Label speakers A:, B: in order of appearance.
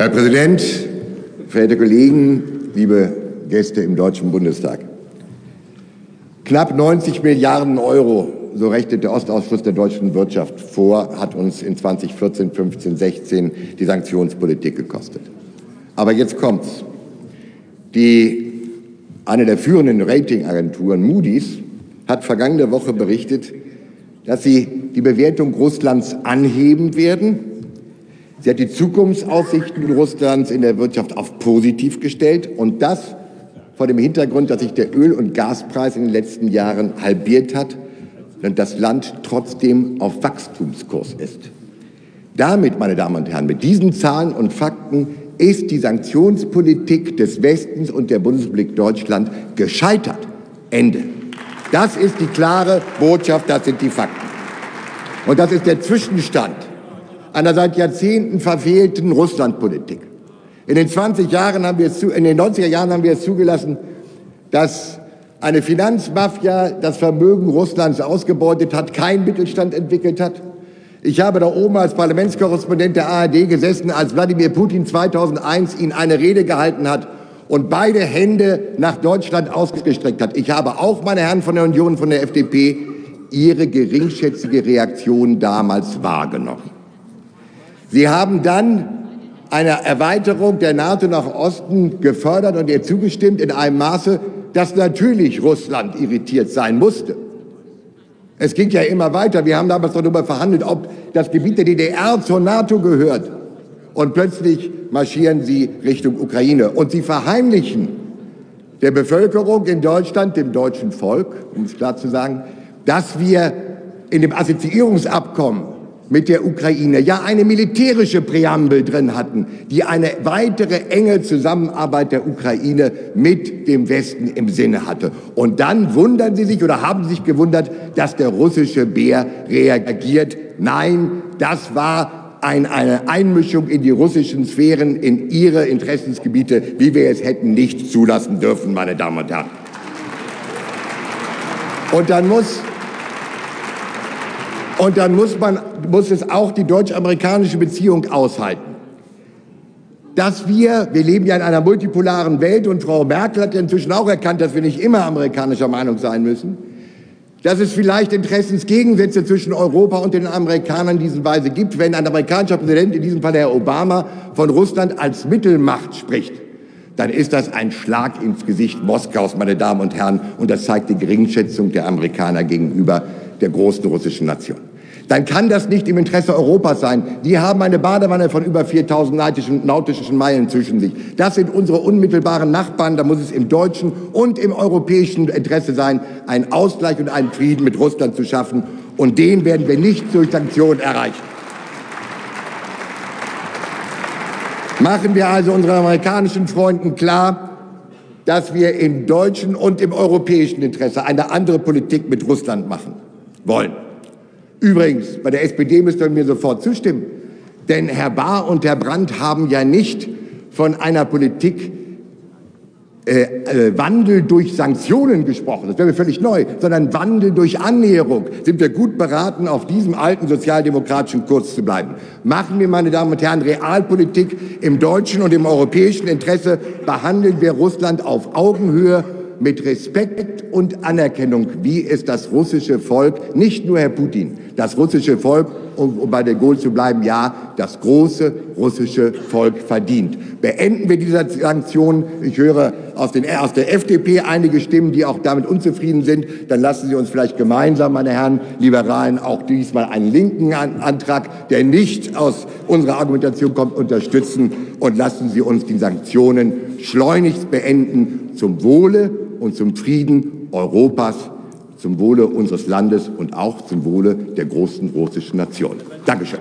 A: Herr Präsident, verehrte Kollegen, liebe Gäste im Deutschen Bundestag. Knapp 90 Milliarden Euro, so rechnet der Ostausschuss der deutschen Wirtschaft vor, hat uns in 2014, 15, 16 die Sanktionspolitik gekostet. Aber jetzt kommt's. Die, eine der führenden Ratingagenturen, Moody's, hat vergangene Woche berichtet, dass sie die Bewertung Russlands anheben werden Sie hat die Zukunftsaussichten Russlands in der Wirtschaft auf positiv gestellt und das vor dem Hintergrund, dass sich der Öl- und Gaspreis in den letzten Jahren halbiert hat und das Land trotzdem auf Wachstumskurs ist. Damit, meine Damen und Herren, mit diesen Zahlen und Fakten ist die Sanktionspolitik des Westens und der Bundesrepublik Deutschland gescheitert. Ende. Das ist die klare Botschaft, das sind die Fakten. Und das ist der Zwischenstand einer seit Jahrzehnten verfehlten Russlandpolitik. In den 20 Jahren haben wir zu, in den 90er Jahren haben wir es zugelassen, dass eine Finanzmafia das Vermögen Russlands ausgebeutet hat, keinen Mittelstand entwickelt hat. Ich habe da oben als Parlamentskorrespondent der ARD gesessen, als Wladimir Putin 2001 ihn eine Rede gehalten hat und beide Hände nach Deutschland ausgestreckt hat. Ich habe auch, meine Herren von der Union, von der FDP, Ihre geringschätzige Reaktion damals wahrgenommen. Sie haben dann eine Erweiterung der NATO nach Osten gefördert und ihr zugestimmt in einem Maße, dass natürlich Russland irritiert sein musste. Es ging ja immer weiter. Wir haben damals darüber verhandelt, ob das Gebiet der DDR zur NATO gehört. Und plötzlich marschieren sie Richtung Ukraine. Und sie verheimlichen der Bevölkerung in Deutschland, dem deutschen Volk, um es klar zu sagen, dass wir in dem Assoziierungsabkommen mit der Ukraine ja eine militärische Präambel drin hatten, die eine weitere enge Zusammenarbeit der Ukraine mit dem Westen im Sinne hatte. Und dann wundern Sie sich oder haben sich gewundert, dass der russische Bär reagiert. Nein, das war ein, eine Einmischung in die russischen Sphären, in ihre Interessensgebiete, wie wir es hätten nicht zulassen dürfen, meine Damen und Herren. Und dann muss und dann muss, man, muss es auch die deutsch-amerikanische Beziehung aushalten. Dass wir, wir leben ja in einer multipolaren Welt und Frau Merkel hat ja inzwischen auch erkannt, dass wir nicht immer amerikanischer Meinung sein müssen, dass es vielleicht Interessensgegensätze zwischen Europa und den Amerikanern in dieser Weise gibt, wenn ein amerikanischer Präsident, in diesem Fall Herr Obama, von Russland als Mittelmacht spricht dann ist das ein Schlag ins Gesicht Moskaus, meine Damen und Herren, und das zeigt die Geringschätzung der Amerikaner gegenüber der großen russischen Nation dann kann das nicht im Interesse Europas sein. Die haben eine Badewanne von über 4000 nautischen, nautischen Meilen zwischen sich. Das sind unsere unmittelbaren Nachbarn. Da muss es im deutschen und im europäischen Interesse sein, einen Ausgleich und einen Frieden mit Russland zu schaffen. Und den werden wir nicht durch Sanktionen erreichen. Machen wir also unseren amerikanischen Freunden klar, dass wir im deutschen und im europäischen Interesse eine andere Politik mit Russland machen wollen. Übrigens, bei der SPD müsst ihr mir sofort zustimmen. Denn Herr Bahr und Herr Brandt haben ja nicht von einer Politik äh, äh, Wandel durch Sanktionen gesprochen. Das wäre mir völlig neu, sondern Wandel durch Annäherung. Sind wir gut beraten, auf diesem alten sozialdemokratischen Kurs zu bleiben. Machen wir, meine Damen und Herren, Realpolitik im deutschen und im europäischen Interesse. Behandeln wir Russland auf Augenhöhe mit Respekt und Anerkennung, wie es das russische Volk, nicht nur Herr Putin, das russische Volk, um, um bei der Gaulle zu bleiben, ja, das große russische Volk verdient. Beenden wir diese Sanktionen. Ich höre aus, den, aus der FDP einige Stimmen, die auch damit unzufrieden sind. Dann lassen Sie uns vielleicht gemeinsam, meine Herren Liberalen, auch diesmal einen linken Antrag, der nicht aus unserer Argumentation kommt, unterstützen und lassen Sie uns die Sanktionen schleunigst beenden zum Wohle und zum Frieden Europas, zum Wohle unseres Landes und auch zum Wohle der großen russischen Nation. Dankeschön.